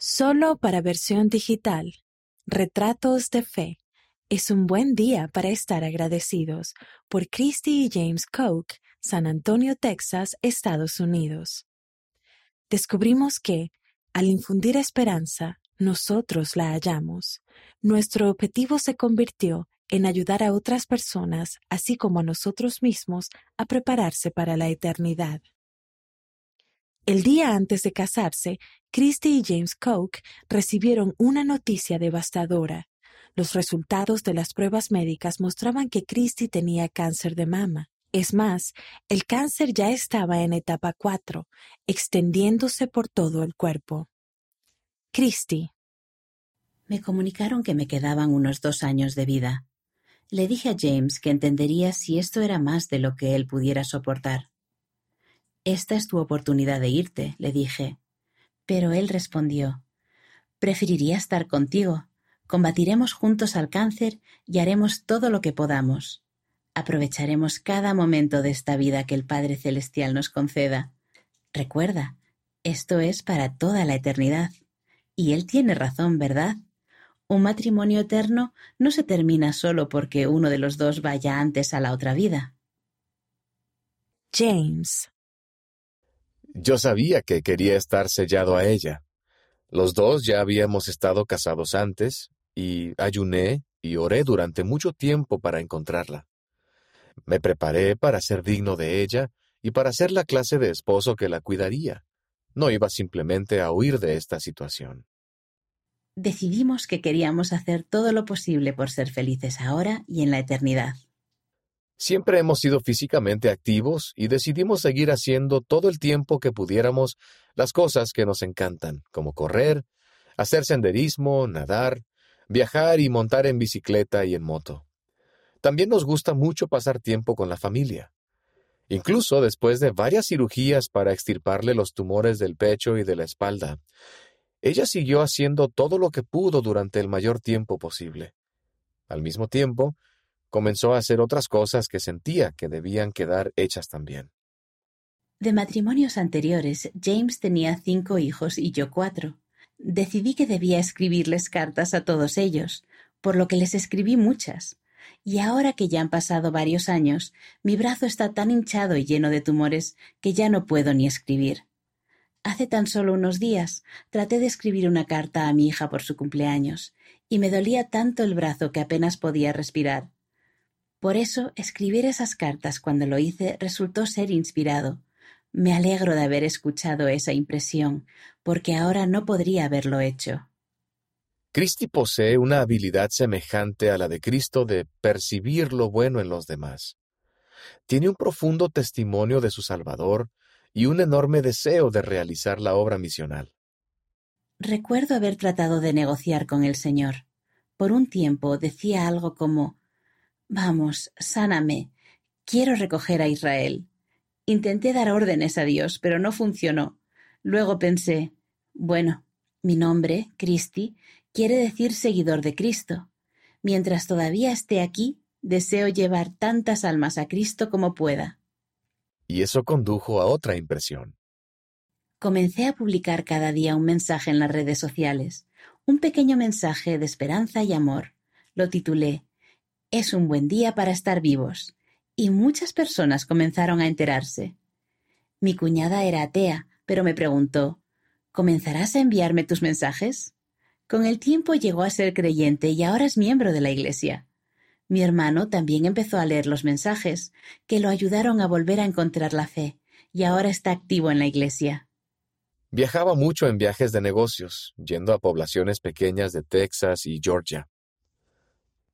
Solo para versión digital. Retratos de Fe. Es un buen día para estar agradecidos por Christy y James Koch, San Antonio, Texas, Estados Unidos. Descubrimos que, al infundir esperanza, nosotros la hallamos. Nuestro objetivo se convirtió en ayudar a otras personas, así como a nosotros mismos, a prepararse para la eternidad. El día antes de casarse, Christy y James Koch recibieron una noticia devastadora. Los resultados de las pruebas médicas mostraban que Christy tenía cáncer de mama. Es más, el cáncer ya estaba en etapa 4, extendiéndose por todo el cuerpo. Christy. Me comunicaron que me quedaban unos dos años de vida. Le dije a James que entendería si esto era más de lo que él pudiera soportar. Esta es tu oportunidad de irte, le dije. Pero él respondió Preferiría estar contigo. Combatiremos juntos al cáncer y haremos todo lo que podamos. Aprovecharemos cada momento de esta vida que el Padre Celestial nos conceda. Recuerda, esto es para toda la eternidad. Y él tiene razón, ¿verdad? Un matrimonio eterno no se termina solo porque uno de los dos vaya antes a la otra vida. James. Yo sabía que quería estar sellado a ella. Los dos ya habíamos estado casados antes, y ayuné y oré durante mucho tiempo para encontrarla. Me preparé para ser digno de ella y para ser la clase de esposo que la cuidaría. No iba simplemente a huir de esta situación decidimos que queríamos hacer todo lo posible por ser felices ahora y en la eternidad. Siempre hemos sido físicamente activos y decidimos seguir haciendo todo el tiempo que pudiéramos las cosas que nos encantan, como correr, hacer senderismo, nadar, viajar y montar en bicicleta y en moto. También nos gusta mucho pasar tiempo con la familia. Incluso después de varias cirugías para extirparle los tumores del pecho y de la espalda, ella siguió haciendo todo lo que pudo durante el mayor tiempo posible. Al mismo tiempo, comenzó a hacer otras cosas que sentía que debían quedar hechas también. De matrimonios anteriores, James tenía cinco hijos y yo cuatro. Decidí que debía escribirles cartas a todos ellos, por lo que les escribí muchas. Y ahora que ya han pasado varios años, mi brazo está tan hinchado y lleno de tumores que ya no puedo ni escribir. Hace tan solo unos días traté de escribir una carta a mi hija por su cumpleaños, y me dolía tanto el brazo que apenas podía respirar. Por eso, escribir esas cartas cuando lo hice resultó ser inspirado. Me alegro de haber escuchado esa impresión, porque ahora no podría haberlo hecho. Cristi posee una habilidad semejante a la de Cristo de percibir lo bueno en los demás. Tiene un profundo testimonio de su Salvador y un enorme deseo de realizar la obra misional. Recuerdo haber tratado de negociar con el Señor. Por un tiempo decía algo como Vamos, sáname. Quiero recoger a Israel. Intenté dar órdenes a Dios, pero no funcionó. Luego pensé Bueno, mi nombre, Cristi, quiere decir seguidor de Cristo. Mientras todavía esté aquí, deseo llevar tantas almas a Cristo como pueda y eso condujo a otra impresión. Comencé a publicar cada día un mensaje en las redes sociales, un pequeño mensaje de esperanza y amor. Lo titulé Es un buen día para estar vivos, y muchas personas comenzaron a enterarse. Mi cuñada era atea, pero me preguntó ¿Comenzarás a enviarme tus mensajes? Con el tiempo llegó a ser creyente y ahora es miembro de la Iglesia. Mi hermano también empezó a leer los mensajes, que lo ayudaron a volver a encontrar la fe, y ahora está activo en la iglesia. Viajaba mucho en viajes de negocios, yendo a poblaciones pequeñas de Texas y Georgia.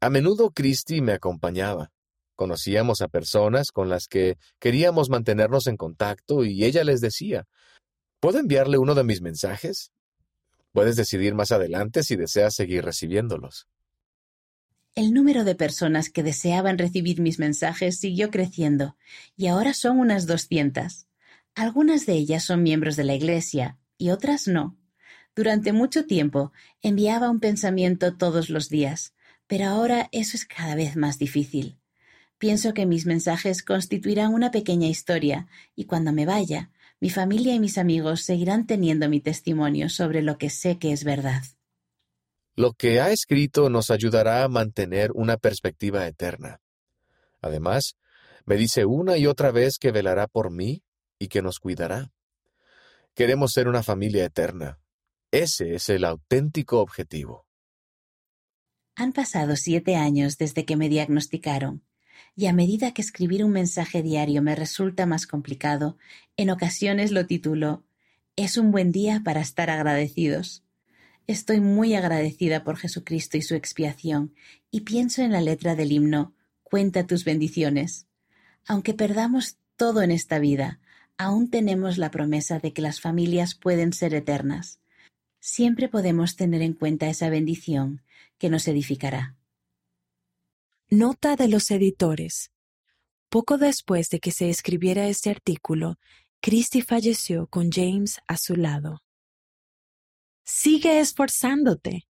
A menudo Christy me acompañaba. Conocíamos a personas con las que queríamos mantenernos en contacto y ella les decía, ¿Puedo enviarle uno de mis mensajes? Puedes decidir más adelante si deseas seguir recibiéndolos. El número de personas que deseaban recibir mis mensajes siguió creciendo, y ahora son unas doscientas. Algunas de ellas son miembros de la Iglesia, y otras no. Durante mucho tiempo enviaba un pensamiento todos los días, pero ahora eso es cada vez más difícil. Pienso que mis mensajes constituirán una pequeña historia, y cuando me vaya, Mi familia y mis amigos seguirán teniendo mi testimonio sobre lo que sé que es verdad. Lo que ha escrito nos ayudará a mantener una perspectiva eterna. Además, me dice una y otra vez que velará por mí y que nos cuidará. Queremos ser una familia eterna. Ese es el auténtico objetivo. Han pasado siete años desde que me diagnosticaron, y a medida que escribir un mensaje diario me resulta más complicado, en ocasiones lo titulo Es un buen día para estar agradecidos. Estoy muy agradecida por Jesucristo y su expiación, y pienso en la letra del himno Cuenta tus bendiciones. Aunque perdamos todo en esta vida, aún tenemos la promesa de que las familias pueden ser eternas. Siempre podemos tener en cuenta esa bendición que nos edificará. Nota de los editores. Poco después de que se escribiera este artículo, Christie falleció con James a su lado. Sigue esforzándote.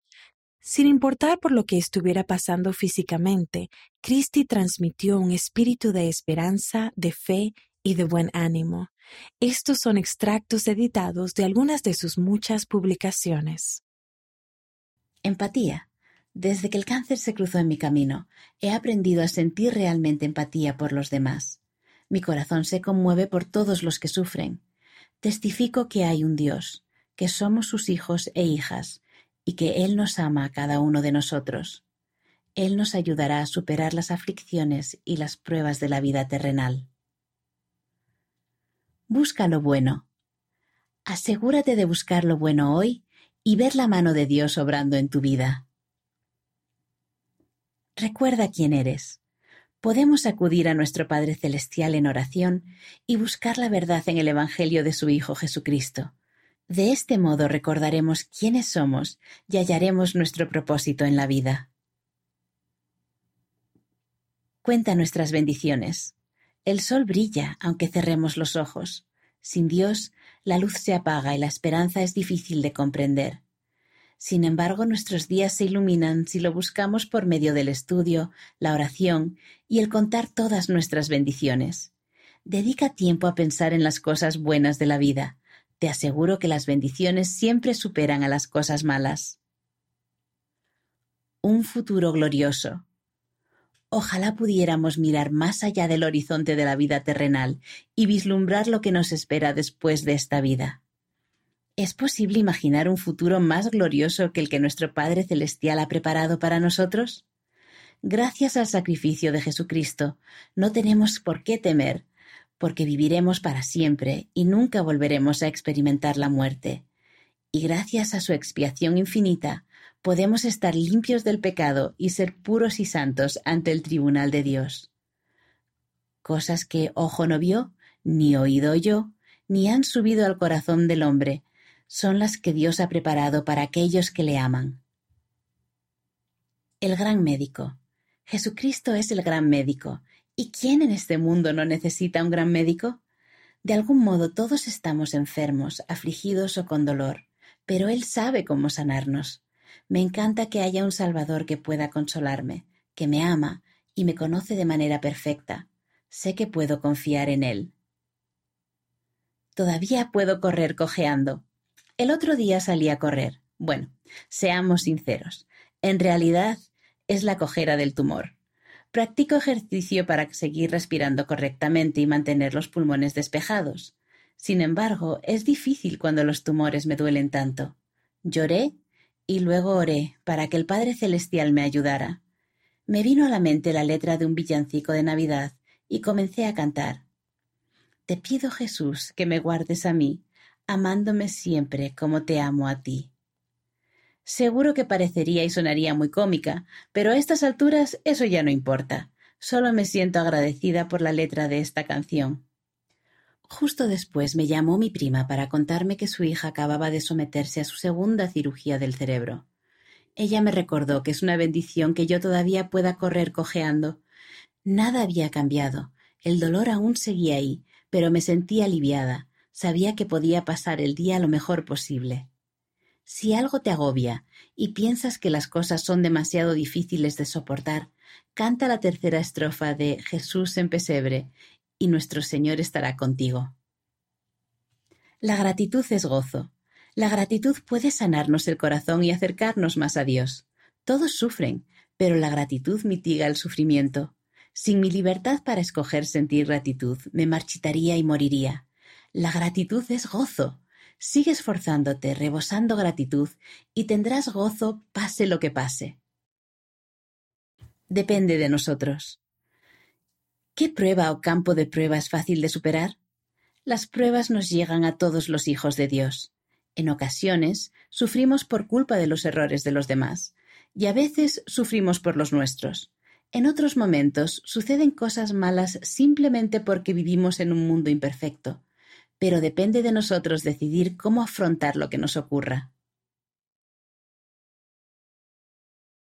Sin importar por lo que estuviera pasando físicamente, Christie transmitió un espíritu de esperanza, de fe y de buen ánimo. Estos son extractos editados de algunas de sus muchas publicaciones. Empatía. Desde que el cáncer se cruzó en mi camino, he aprendido a sentir realmente empatía por los demás. Mi corazón se conmueve por todos los que sufren. Testifico que hay un Dios, que somos sus hijos e hijas, y que Él nos ama a cada uno de nosotros. Él nos ayudará a superar las aflicciones y las pruebas de la vida terrenal. Busca lo bueno. Asegúrate de buscar lo bueno hoy y ver la mano de Dios obrando en tu vida. Recuerda quién eres. Podemos acudir a nuestro Padre Celestial en oración y buscar la verdad en el Evangelio de su Hijo Jesucristo de este modo recordaremos quiénes somos y hallaremos nuestro propósito en la vida. Cuenta nuestras bendiciones. El sol brilla aunque cerremos los ojos. Sin Dios, la luz se apaga y la esperanza es difícil de comprender. Sin embargo, nuestros días se iluminan si lo buscamos por medio del estudio, la oración y el contar todas nuestras bendiciones. Dedica tiempo a pensar en las cosas buenas de la vida, te aseguro que las bendiciones siempre superan a las cosas malas. Un futuro glorioso. Ojalá pudiéramos mirar más allá del horizonte de la vida terrenal y vislumbrar lo que nos espera después de esta vida. ¿Es posible imaginar un futuro más glorioso que el que nuestro Padre Celestial ha preparado para nosotros? Gracias al sacrificio de Jesucristo, no tenemos por qué temer, porque viviremos para siempre y nunca volveremos a experimentar la muerte. Y gracias a su expiación infinita, podemos estar limpios del pecado y ser puros y santos ante el tribunal de Dios. Cosas que ojo no vio, ni oído yo, ni han subido al corazón del hombre, son las que Dios ha preparado para aquellos que le aman. El gran médico. Jesucristo es el gran médico, ¿Y quién en este mundo no necesita un gran médico? De algún modo todos estamos enfermos, afligidos o con dolor, pero Él sabe cómo sanarnos. Me encanta que haya un Salvador que pueda consolarme, que me ama y me conoce de manera perfecta. Sé que puedo confiar en Él. Todavía puedo correr cojeando. El otro día salí a correr. Bueno, seamos sinceros. En realidad es la cojera del tumor. Practico ejercicio para seguir respirando correctamente y mantener los pulmones despejados. Sin embargo, es difícil cuando los tumores me duelen tanto. Lloré y luego oré para que el Padre Celestial me ayudara. Me vino a la mente la letra de un villancico de Navidad y comencé a cantar. Te pido, Jesús, que me guardes a mí, amándome siempre como te amo a ti. Seguro que parecería y sonaría muy cómica, pero a estas alturas eso ya no importa. Solo me siento agradecida por la letra de esta canción. Justo después me llamó mi prima para contarme que su hija acababa de someterse a su segunda cirugía del cerebro. Ella me recordó que es una bendición que yo todavía pueda correr cojeando. Nada había cambiado. El dolor aún seguía ahí, pero me sentía aliviada. Sabía que podía pasar el día lo mejor posible. Si algo te agobia y piensas que las cosas son demasiado difíciles de soportar, canta la tercera estrofa de Jesús en pesebre y nuestro Señor estará contigo. La gratitud es gozo. La gratitud puede sanarnos el corazón y acercarnos más a Dios. Todos sufren, pero la gratitud mitiga el sufrimiento. Sin mi libertad para escoger sentir gratitud, me marchitaría y moriría. La gratitud es gozo. Sigue esforzándote, rebosando gratitud, y tendrás gozo pase lo que pase. Depende de nosotros. ¿Qué prueba o campo de prueba es fácil de superar? Las pruebas nos llegan a todos los hijos de Dios. En ocasiones sufrimos por culpa de los errores de los demás, y a veces sufrimos por los nuestros. En otros momentos suceden cosas malas simplemente porque vivimos en un mundo imperfecto, pero depende de nosotros decidir cómo afrontar lo que nos ocurra.